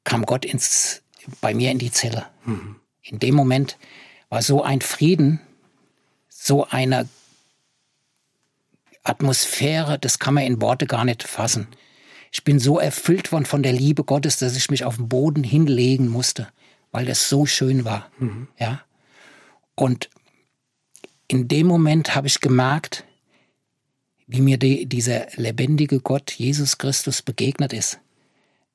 kam Gott ins, bei mir in die Zelle. Mhm. In dem Moment war so ein Frieden, so eine Atmosphäre, das kann man in Worte gar nicht fassen. Ich bin so erfüllt worden von der Liebe Gottes, dass ich mich auf den Boden hinlegen musste, weil das so schön war. Mhm. Ja. Und in dem Moment habe ich gemerkt, wie mir die, dieser lebendige Gott, Jesus Christus, begegnet ist.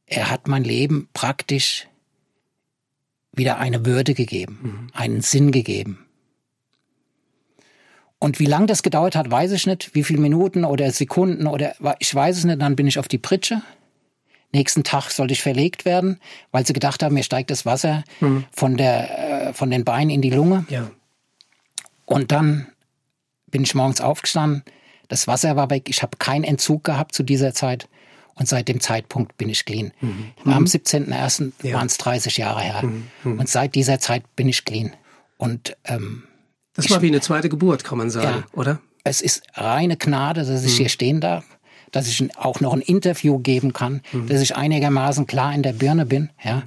Er hat mein Leben praktisch wieder eine Würde gegeben, mhm. einen Sinn gegeben. Und wie lange das gedauert hat, weiß ich nicht. Wie viele Minuten oder Sekunden oder ich weiß es nicht. Dann bin ich auf die Pritsche. Nächsten Tag sollte ich verlegt werden, weil sie gedacht haben, mir steigt das Wasser mhm. von, der, äh, von den Beinen in die Lunge. Ja. Und dann bin ich morgens aufgestanden, das Wasser war weg. Ich habe keinen Entzug gehabt zu dieser Zeit. Und seit dem Zeitpunkt bin ich clean. Mhm. Am 17.01. Ja. waren es 30 Jahre her. Mhm. mhm. Und seit dieser Zeit bin ich clean. Und ähm, das war ich, wie eine zweite Geburt, kann man sagen, ja, oder? Es ist reine Gnade, dass ich mhm. hier stehen darf, dass ich auch noch ein Interview geben kann, mhm. dass ich einigermaßen klar in der Birne bin. Ja.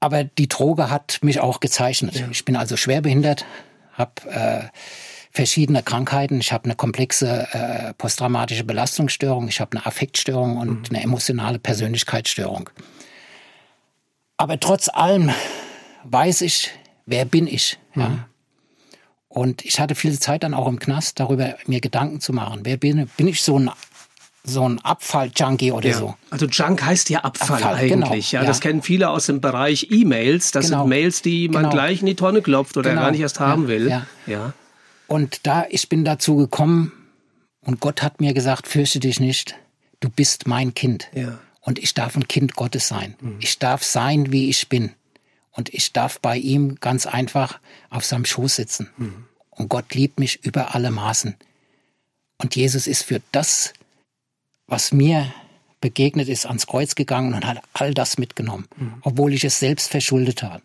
aber die Droge hat mich auch gezeichnet. Ja. Ich bin also schwerbehindert, habe äh, verschiedene Krankheiten. Ich habe eine komplexe äh, posttraumatische Belastungsstörung, ich habe eine Affektstörung und mhm. eine emotionale Persönlichkeitsstörung. Aber trotz allem weiß ich, wer bin ich. Mhm. Ja? Und ich hatte viel Zeit dann auch im Knast, darüber mir Gedanken zu machen. Wer bin, bin ich so ein so ein Abfall-Junkie oder ja. so. Also Junk heißt ja Abfall, Abfall genau. eigentlich. Genau. Ja, das kennen viele aus dem Bereich E-Mails. Das genau. sind Mails, die man genau. gleich in die Tonne klopft oder genau. gar nicht erst haben will. Ja. Und da, ich bin dazu gekommen und Gott hat mir gesagt, fürchte dich nicht, du bist mein Kind. Ja. Und ich darf ein Kind Gottes sein. Mhm. Ich darf sein, wie ich bin. Und ich darf bei ihm ganz einfach auf seinem Schoß sitzen. Mhm. Und Gott liebt mich über alle Maßen. Und Jesus ist für das, was mir begegnet ist, ans Kreuz gegangen und hat all das mitgenommen, mhm. obwohl ich es selbst verschuldet habe.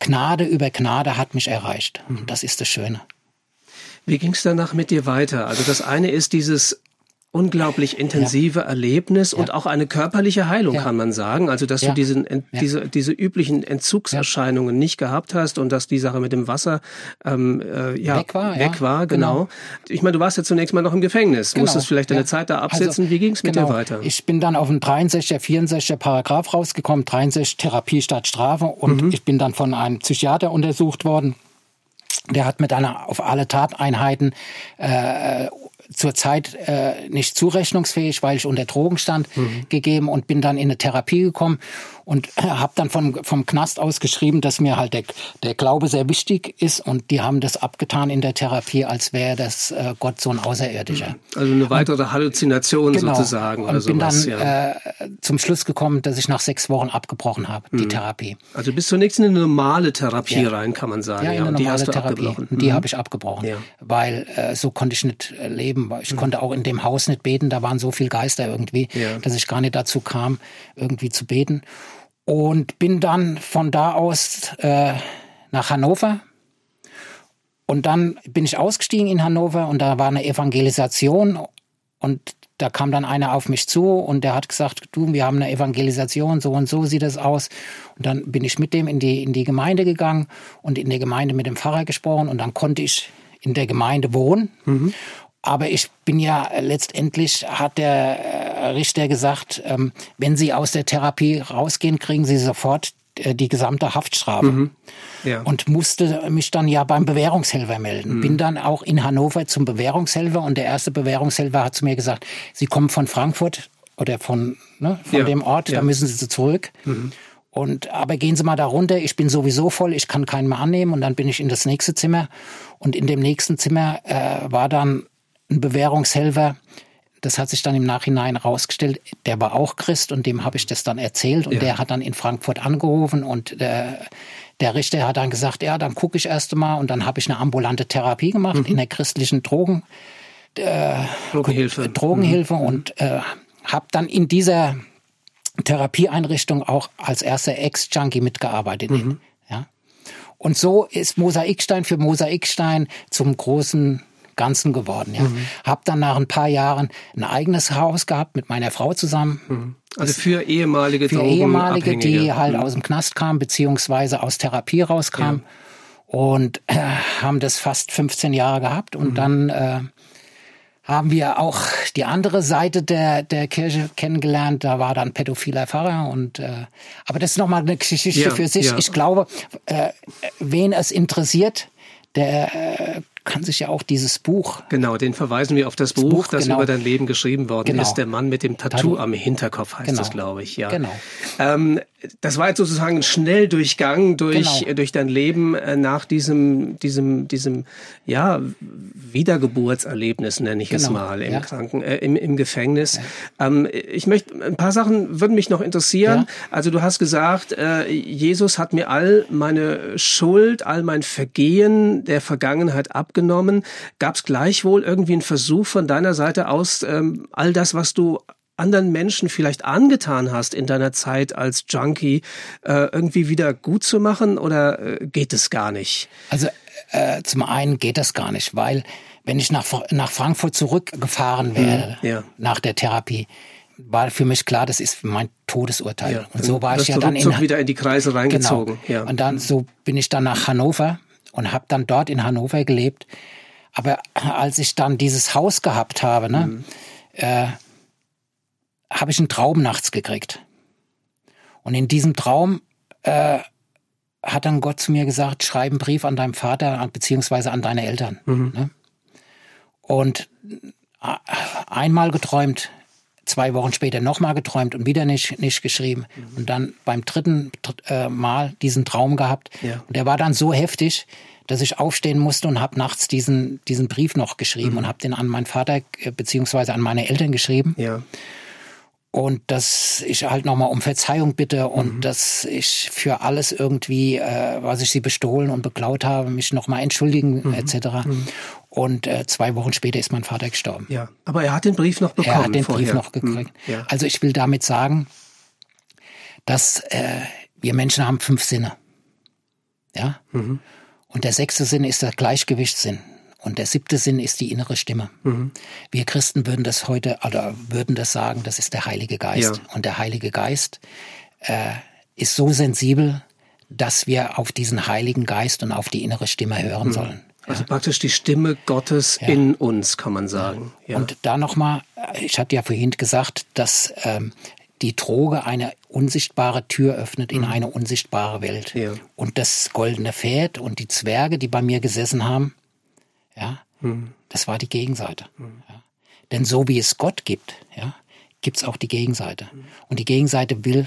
Gnade über Gnade hat mich erreicht. Und mhm. das ist das Schöne. Wie ging es danach mit dir weiter? Also das eine ist dieses unglaublich intensive ja. Erlebnis ja. und auch eine körperliche Heilung, ja. kann man sagen. Also, dass du diesen, diese, diese üblichen Entzugserscheinungen nicht gehabt hast und dass die Sache mit dem Wasser ähm, äh, ja, weg war. Weg war genau. genau. Ich meine, du warst ja zunächst mal noch im Gefängnis. Genau. Musstest vielleicht deine Zeit da absitzen. Also, Wie ging es mit genau. dir weiter? Ich bin dann auf einen 63er, 64er Paragraph rausgekommen, 63 Therapie statt Strafe und mhm. ich bin dann von einem Psychiater untersucht worden. Der hat mit einer auf alle Tateinheiten äh, zurzeit äh, nicht zurechnungsfähig, weil ich unter Drogen stand, mhm. gegeben und bin dann in eine Therapie gekommen und habe dann von, vom Knast aus geschrieben, dass mir halt der, der Glaube sehr wichtig ist und die haben das abgetan in der Therapie, als wäre das äh, Gott so ein Außerirdischer. Mhm. Also eine weitere und, Halluzination genau, sozusagen. Oder und bin sowas, dann ja. äh, zum Schluss gekommen, dass ich nach sechs Wochen abgebrochen habe, mhm. die Therapie. Also bis zunächst in eine normale Therapie ja. rein, kann man sagen. Ja, in eine ja, normale Therapie. Die mhm. habe ich abgebrochen, weil äh, so konnte ich nicht äh, leben. Ich mhm. konnte auch in dem Haus nicht beten, da waren so viele Geister irgendwie, dass ich gar nicht dazu kam, irgendwie zu beten und bin dann von da aus äh, nach Hannover. Und dann bin ich ausgestiegen in Hannover und da war eine Evangelisation und da kam dann einer auf mich zu und der hat gesagt, du, wir haben eine Evangelisation, so und so sieht es aus. Und dann bin ich mit dem in die, in die Gemeinde gegangen und in der Gemeinde mit dem Pfarrer gesprochen und dann konnte ich in der Gemeinde wohnen. Mhm. Aber ich bin ja letztendlich, hat der äh, Richter gesagt, ähm, wenn Sie aus der Therapie rausgehen, kriegen Sie sofort äh, die gesamte Haftstrafe. Mhm. Ja. Und musste mich dann ja beim Bewährungshelfer melden. Mhm. Bin dann auch in Hannover zum Bewährungshelfer und der erste Bewährungshelfer hat zu mir gesagt, Sie kommen von Frankfurt oder von, ne, von ja. dem Ort, ja. da müssen Sie zurück. Mhm. Und aber gehen Sie mal da runter, ich bin sowieso voll, ich kann keinen mehr annehmen. Und dann bin ich in das nächste Zimmer. Und in dem nächsten Zimmer äh, war dann ein Bewährungshelfer, das hat sich dann im Nachhinein rausgestellt, der war auch Christ und dem habe ich das dann erzählt und ja. der hat dann in Frankfurt angerufen und der, der Richter hat dann gesagt, ja, dann gucke ich erst mal und dann habe ich eine ambulante Therapie gemacht mhm. in der christlichen Drogen, äh, Drogenhilfe, Drogenhilfe mhm. und äh, habe dann in dieser Therapieeinrichtung auch als erster Ex-Junkie mitgearbeitet. Mhm. Ja. Und so ist Mosaikstein für Mosaikstein zum großen Ganzen geworden. Ja. Mhm. Hab dann nach ein paar Jahren ein eigenes Haus gehabt mit meiner Frau zusammen. Mhm. Also für ehemalige Für ehemalige, die halt mhm. aus dem Knast kamen, beziehungsweise aus Therapie rauskamen. Ja. Und äh, haben das fast 15 Jahre gehabt. Und mhm. dann äh, haben wir auch die andere Seite der, der Kirche kennengelernt. Da war dann pädophiler Pfarrer und äh, aber das ist nochmal eine Geschichte ja, für sich. Ja. Ich glaube, äh, wen es interessiert, der äh, kann sich ja auch dieses Buch. Genau, den verweisen wir auf das, das Buch, Buch, das genau. über dein Leben geschrieben worden genau. ist. Der Mann mit dem Tattoo am Hinterkopf heißt genau. das, glaube ich. Ja. Genau. Ähm, das war jetzt sozusagen ein Schnelldurchgang durch, genau. durch dein Leben äh, nach diesem, diesem, diesem, ja, Wiedergeburtserlebnis, nenne ich genau. es mal, im ja. Kranken, äh, im, im Gefängnis. Ja. Ähm, ich möchte, ein paar Sachen würden mich noch interessieren. Ja. Also du hast gesagt, äh, Jesus hat mir all meine Schuld, all mein Vergehen der Vergangenheit abgenommen. Gab es gleichwohl irgendwie einen Versuch von deiner Seite aus, ähm, all das, was du anderen Menschen vielleicht angetan hast in deiner Zeit als Junkie, äh, irgendwie wieder gut zu machen oder äh, geht es gar nicht? Also äh, zum einen geht das gar nicht, weil wenn ich nach, nach Frankfurt zurückgefahren wäre, mhm, ja. nach der Therapie, war für mich klar, das ist mein Todesurteil. Ja, und so war ich ja dann in wieder in die Kreise reingezogen. Genau. Ja. Und dann so bin ich dann nach Hannover und habe dann dort in Hannover gelebt. Aber als ich dann dieses Haus gehabt habe, ne, mhm. äh, habe ich einen Traum nachts gekriegt. Und in diesem Traum äh, hat dann Gott zu mir gesagt, schreib einen Brief an deinen Vater beziehungsweise an deine Eltern. Mhm. Ne? Und äh, einmal geträumt, zwei Wochen später nochmal geträumt und wieder nicht, nicht geschrieben. Mhm. Und dann beim dritten äh, Mal diesen Traum gehabt. Ja. Und der war dann so heftig, dass ich aufstehen musste und habe nachts diesen, diesen Brief noch geschrieben mhm. und habe den an meinen Vater äh, beziehungsweise an meine Eltern geschrieben. Ja und dass ich halt nochmal um Verzeihung bitte und mhm. dass ich für alles irgendwie, äh, was ich sie bestohlen und beklaut habe, mich nochmal entschuldigen mhm. etc. Und äh, zwei Wochen später ist mein Vater gestorben. Ja, aber er hat den Brief noch bekommen. Er hat den vorher. Brief noch gekriegt. Mhm. Ja. Also ich will damit sagen, dass äh, wir Menschen haben fünf Sinne. Ja. Mhm. Und der sechste Sinn ist der Gleichgewichtssinn. Und der siebte Sinn ist die innere Stimme. Mhm. Wir Christen würden das heute oder würden das sagen, das ist der Heilige Geist. Ja. Und der Heilige Geist äh, ist so sensibel, dass wir auf diesen Heiligen Geist und auf die innere Stimme hören mhm. sollen. Also praktisch die Stimme Gottes ja. in uns, kann man sagen. Ja. Und da nochmal, ich hatte ja vorhin gesagt, dass ähm, die Droge eine unsichtbare Tür öffnet in mhm. eine unsichtbare Welt. Ja. Und das goldene Pferd und die Zwerge, die bei mir gesessen haben, ja, mhm. das war die Gegenseite. Mhm. Ja. Denn so wie es Gott gibt, ja, gibt es auch die Gegenseite. Mhm. Und die Gegenseite will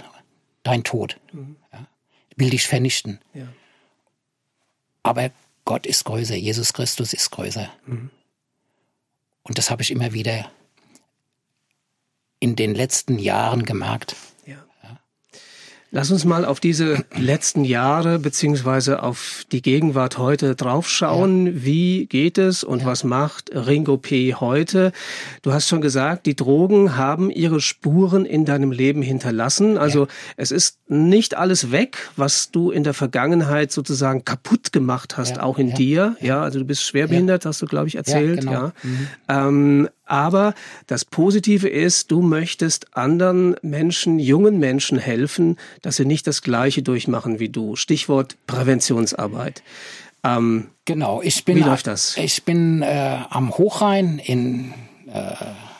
dein Tod, mhm. ja, will dich vernichten. Ja. Aber Gott ist größer, Jesus Christus ist größer. Mhm. Und das habe ich immer wieder in den letzten Jahren gemerkt. Lass uns mal auf diese letzten Jahre beziehungsweise auf die Gegenwart heute draufschauen. Ja. Wie geht es und ja. was macht Ringo P. heute? Du hast schon gesagt, die Drogen haben ihre Spuren in deinem Leben hinterlassen. Also ja. es ist nicht alles weg, was du in der Vergangenheit sozusagen kaputt gemacht hast, auch in dir. Ja, also du bist schwerbehindert, hast du glaube ich erzählt. Ja, genau. Mhm. Ähm, aber das Positive ist, du möchtest anderen Menschen, jungen Menschen helfen, dass sie nicht das Gleiche durchmachen wie du. Stichwort Präventionsarbeit. Ähm, genau, ich bin, wie läuft das? Ich bin äh, am Hochrhein in, äh,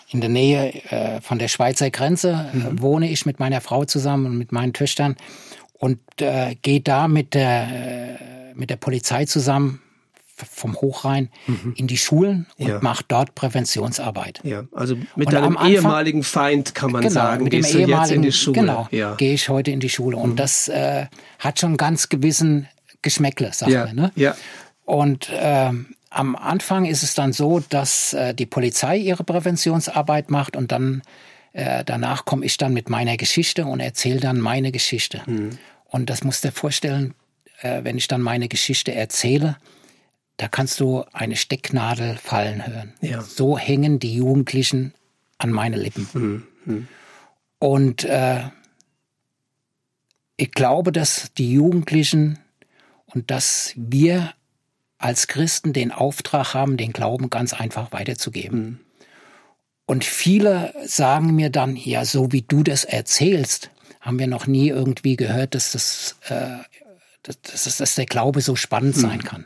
in der Nähe äh, von der Schweizer Grenze, mhm. wohne ich mit meiner Frau zusammen und mit meinen Töchtern und äh, gehe da mit der, äh, mit der Polizei zusammen vom Hochrhein mhm. in die Schulen und ja. macht dort Präventionsarbeit. Ja, also mit und deinem Anfang, ehemaligen Feind kann man genau, sagen, mit gehst dem du jetzt in die Schule. Genau, ja. gehe ich heute in die Schule und mhm. das äh, hat schon ganz gewissen Geschmäckle, sagt ja. man. Ne? Ja. Und ähm, am Anfang ist es dann so, dass äh, die Polizei ihre Präventionsarbeit macht und dann äh, danach komme ich dann mit meiner Geschichte und erzähle dann meine Geschichte. Mhm. Und das musst du dir vorstellen, äh, wenn ich dann meine Geschichte erzähle, da kannst du eine Stecknadel fallen hören. Ja. So hängen die Jugendlichen an meine Lippen. Mhm. mhm. Und äh, ich glaube, dass die Jugendlichen und dass wir als Christen den Auftrag haben, den Glauben ganz einfach weiterzugeben. Mhm. Und viele sagen mir dann, ja, so wie du das erzählst, haben wir noch nie irgendwie gehört, dass das, äh, dass, dass, dass der Glaube so spannend mhm. sein kann.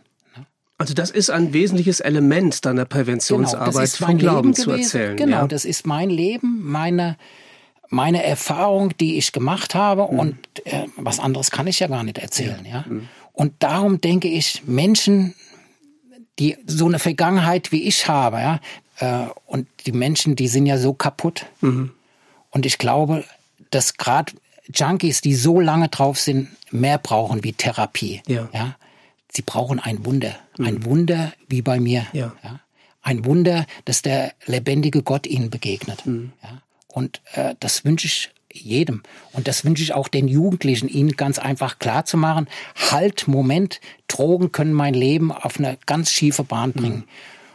Also das ist ein wesentliches Element deiner Präventionsarbeit genau, vom Glauben Leben zu erzählen. Genau, ja. das ist mein Leben, meine meine Erfahrung, die ich gemacht habe mhm. und äh, was anderes kann ich ja gar nicht erzählen, ja. Mhm. Und darum denke ich, Menschen, die so eine Vergangenheit wie ich habe, ja, äh, und die Menschen, die sind ja so kaputt. Mhm. Und ich glaube, dass gerade Junkies, die so lange drauf sind, mehr brauchen wie Therapie. Ja. ja? Sie brauchen ein Wunder. Ein mhm. Wunder wie bei mir. Ja. ja. Ein Wunder, dass der lebendige Gott ihnen begegnet. Mhm. Ja. Und äh, das wünsche ich jedem. Und das wünsche ich auch den Jugendlichen, ihnen ganz einfach klar zu machen, halt, Moment, Drogen können mein Leben auf eine ganz schiefe Bahn mhm. bringen. Mhm.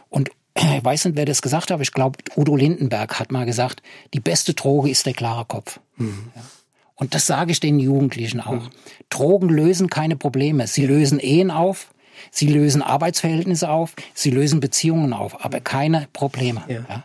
Und ich weiß nicht, wer das gesagt hat, ich glaube, Udo Lindenberg hat mal gesagt, die beste Droge ist der klare Kopf. Mhm. Ja. Und das sage ich den Jugendlichen auch. Mhm. Drogen lösen keine Probleme. Sie lösen Ehen auf, sie lösen Arbeitsverhältnisse auf, sie lösen Beziehungen auf, aber keine Probleme. Ja. Ja.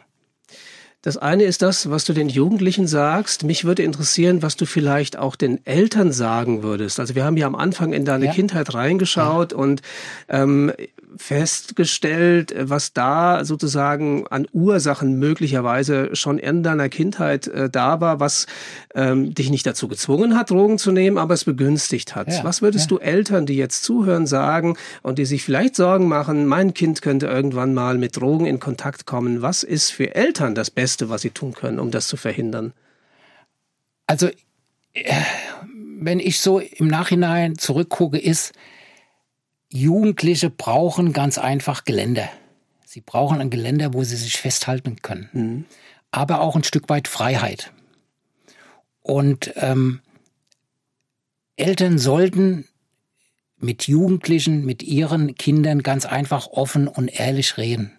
Das eine ist das, was du den Jugendlichen sagst. Mich würde interessieren, was du vielleicht auch den Eltern sagen würdest. Also wir haben ja am Anfang in deine ja. Kindheit reingeschaut ja. und ähm, festgestellt, was da sozusagen an Ursachen möglicherweise schon in deiner Kindheit äh, da war, was ähm, dich nicht dazu gezwungen hat, Drogen zu nehmen, aber es begünstigt hat. Ja, was würdest du Eltern, die jetzt zuhören, sagen und die sich vielleicht Sorgen machen, mein Kind könnte irgendwann mal mit Drogen in Kontakt kommen? Was ist für Eltern das Beste, was sie tun können, um das zu verhindern? Also, äh, wenn ich so im Nachhinein zurückgucke, ist, Jugendliche brauchen ganz einfach Gelände. Sie brauchen ein Gelände, wo sie sich festhalten können. Mhm. Aber auch ein Stück weit Freiheit. Und ähm, Eltern sollten mit Jugendlichen, mit ihren Kindern ganz einfach offen und ehrlich reden.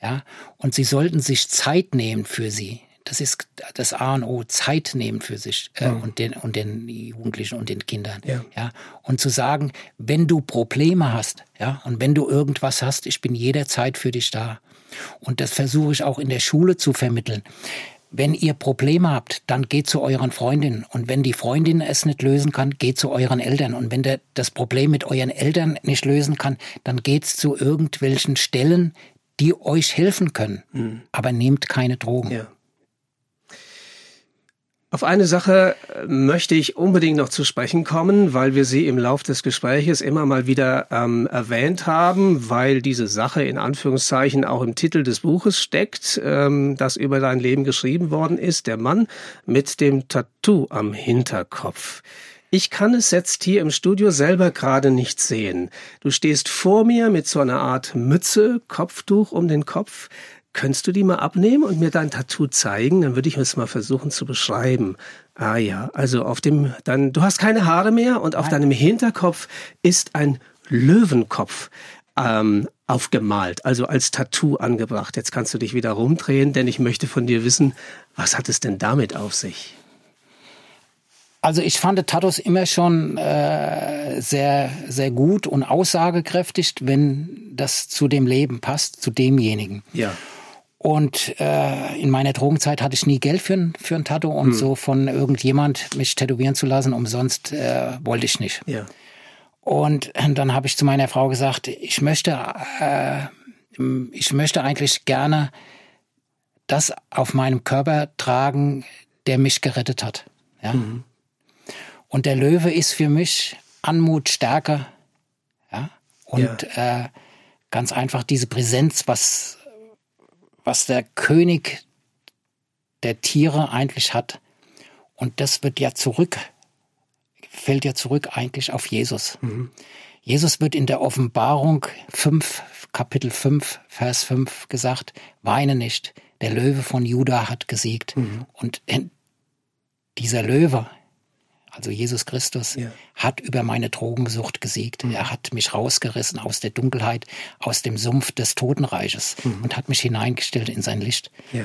Ja, und sie sollten sich Zeit nehmen für sie. Das ist das A und O, Zeit nehmen für sich äh, mhm. und, den, und den Jugendlichen und den Kindern. Ja. ja. Und zu sagen, wenn du Probleme hast, ja, und wenn du irgendwas hast, ich bin jederzeit für dich da. Und das versuche ich auch in der Schule zu vermitteln. Wenn ihr Probleme habt, dann geht zu euren Freundinnen. Und wenn die Freundin es nicht lösen kann, geht zu euren Eltern. Und wenn der das Problem mit euren Eltern nicht lösen kann, dann geht's zu irgendwelchen Stellen, die euch helfen können. Mhm. Aber nehmt keine Drogen. Ja. Auf eine Sache äh, möchte ich unbedingt noch zu sprechen kommen, weil wir sie im Lauf des Gespräches immer mal wieder ähm, erwähnt haben, weil diese Sache in Anführungszeichen auch im Titel des Buches steckt, ähm, das über dein Leben geschrieben worden ist, der Mann mit dem Tattoo am Hinterkopf. Ich kann es jetzt hier im Studio selber gerade nicht sehen. Du stehst vor mir mit so einer Art Mütze, Kopftuch um den Kopf. Könntest du die mal abnehmen und mir dein Tattoo zeigen? Dann würde ich es mal versuchen zu beschreiben. Ah ja, also auf dem, dann, du hast keine Haare mehr und auf Nein. deinem Hinterkopf ist ein Löwenkopf ähm, aufgemalt, also als Tattoo angebracht. Jetzt kannst du dich wieder rumdrehen, denn ich möchte von dir wissen, was hat es denn damit auf sich? Also ich fand Tattoos immer schon äh, sehr, sehr gut und aussagekräftig, wenn das zu dem Leben passt, zu demjenigen. Ja. Und äh, in meiner Drogenzeit hatte ich nie Geld für ein, für ein Tattoo und hm. so von irgendjemand mich tätowieren zu lassen, umsonst äh, wollte ich nicht. Ja. Und dann habe ich zu meiner Frau gesagt, ich möchte, äh, ich möchte eigentlich gerne das auf meinem Körper tragen, der mich gerettet hat. Ja. Mhm. Und der Löwe ist für mich Anmut, Stärke, ja. Und ja. Äh, ganz einfach diese Präsenz, was was der König der Tiere eigentlich hat. Und das wird ja zurück, fällt ja zurück eigentlich auf Jesus. Mhm. Jesus wird in der Offenbarung 5, Kapitel 5, Vers 5 gesagt, weine nicht, der Löwe von Juda hat gesiegt. Mhm. Und dieser Löwe, also Jesus Christus, ja. hat über meine Drogensucht gesiegt. Mhm. Er hat mich rausgerissen aus der Dunkelheit, aus dem Sumpf des Totenreiches mhm. und hat mich hineingestellt in sein Licht. Ja.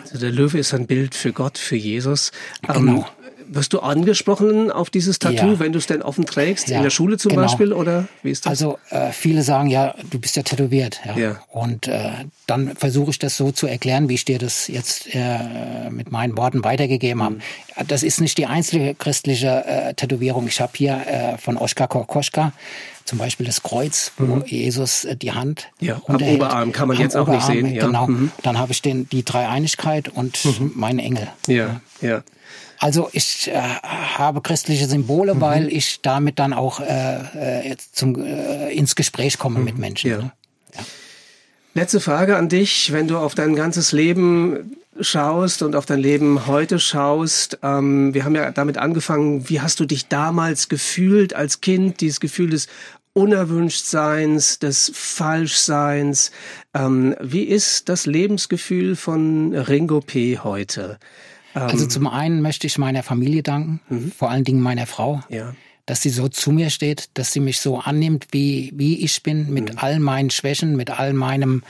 Also der Löwe ist ein Bild für Gott, für Jesus. Genau. Wirst du angesprochen auf dieses Tattoo, ja. wenn du es denn offen trägst, ja, in der Schule zum genau. Beispiel, oder wie ist das? Also äh, viele sagen ja, du bist ja tätowiert. Ja. ja. Und äh, dann versuche ich das so zu erklären, wie ich dir das jetzt äh, mit meinen Worten weitergegeben mhm. habe. Das ist nicht die einzige christliche äh, Tätowierung. Ich habe hier äh, von Oskar Kokoschka zum Beispiel das Kreuz, wo mhm. Jesus äh, die Hand ja, am Oberarm kann man jetzt auch nicht sehen. Ja. Genau. Mhm. Dann habe ich den die Dreieinigkeit und mhm. meinen Engel. Ja, ja. Also ich äh, habe christliche Symbole, mhm. weil ich damit dann auch äh, äh, zum, äh, ins Gespräch komme mhm. mit Menschen. Ja. Ne? Letzte Frage an dich, wenn du auf dein ganzes Leben schaust und auf dein Leben heute schaust. Ähm, wir haben ja damit angefangen, wie hast du dich damals gefühlt als Kind, dieses Gefühl des Unerwünschtseins, des Falschseins. Ähm, wie ist das Lebensgefühl von Ringo P. heute? Also ähm, zum einen möchte ich meiner Familie danken, mhm. vor allen Dingen meiner Frau. Ja dass sie so zu mir steht, dass sie mich so annimmt, wie, wie ich bin, mit mhm. all meinen Schwächen, mit all meinem,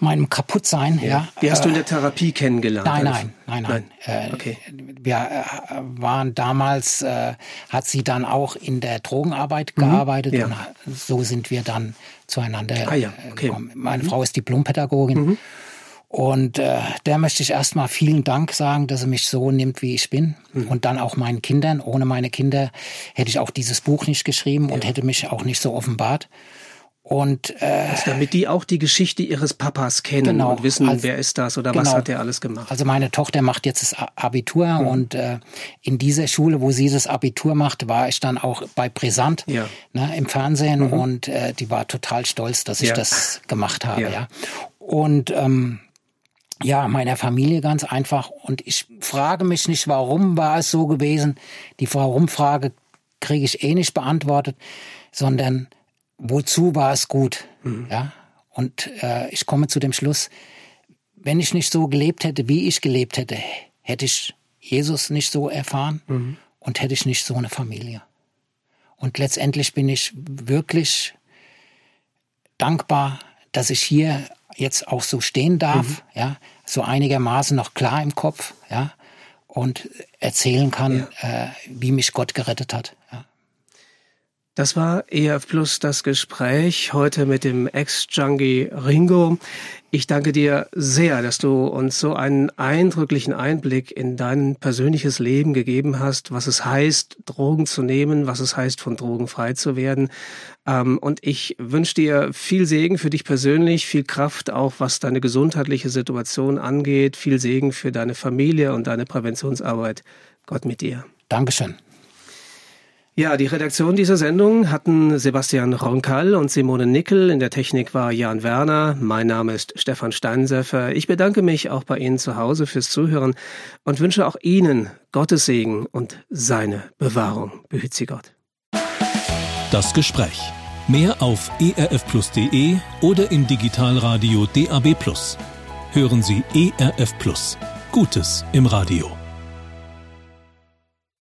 meinem Kaputtsein. Ja. ja. Die hast du in der Therapie kennengelernt? Nein, nein, nein, nein. nein. Äh, okay. Wir äh, waren damals, äh, hat sie dann auch in der Drogenarbeit mhm. gearbeitet ja. und so sind wir dann zueinander ah, ja. okay. gekommen. Meine mhm. Frau ist Diplompädagogin. Und äh, der möchte ich erstmal vielen Dank sagen, dass er mich so nimmt, wie ich bin. Mhm. Und dann auch meinen Kindern. Ohne meine Kinder hätte ich auch dieses Buch nicht geschrieben ja. und hätte mich auch nicht so offenbart. Und äh, also damit die auch die Geschichte ihres Papas kennen genau, und wissen, also, wer ist das oder genau, was hat er alles gemacht. Also meine Tochter macht jetzt das Abitur mhm. und äh, in dieser Schule, wo sie das Abitur macht, war ich dann auch bei Brisant ja. ne, im Fernsehen mhm. und äh, die war total stolz, dass ich ja. das gemacht habe. Ja. ja. Und ähm, ja, meiner Familie ganz einfach. Und ich frage mich nicht, warum war es so gewesen. Die Warum-Frage kriege ich eh nicht beantwortet, sondern wozu war es gut? Mhm. Ja. Und äh, ich komme zu dem Schluss, wenn ich nicht so gelebt hätte, wie ich gelebt hätte, hätte ich Jesus nicht so erfahren mhm. und hätte ich nicht so eine Familie. Und letztendlich bin ich wirklich dankbar, dass ich hier jetzt auch so stehen darf, mhm. ja, so einigermaßen noch klar im Kopf, ja, und erzählen kann, ja. äh, wie mich Gott gerettet hat. Das war EF Plus das Gespräch heute mit dem Ex-Junkie Ringo. Ich danke dir sehr, dass du uns so einen eindrücklichen Einblick in dein persönliches Leben gegeben hast, was es heißt, Drogen zu nehmen, was es heißt, von Drogen frei zu werden. Ähm, und ich wünsche dir viel Segen für dich persönlich, viel Kraft auch, was deine gesundheitliche Situation angeht, viel Segen für deine Familie und deine Präventionsarbeit. Gott mit dir. Dankeschön. Ja, die Redaktion dieser Sendung hatten Sebastian Ronkall und Simone Nickel. In der Technik war Jan Werner. Mein Name ist Stefan Steinsäffer. Ich bedanke mich auch bei Ihnen zu Hause fürs Zuhören und wünsche auch Ihnen Gottes Segen und seine Bewahrung. Behüt Sie Gott. Das Gespräch. Mehr auf erfplus.de oder im Digitalradio DAB+. Hören Sie ERF. Gutes im Radio.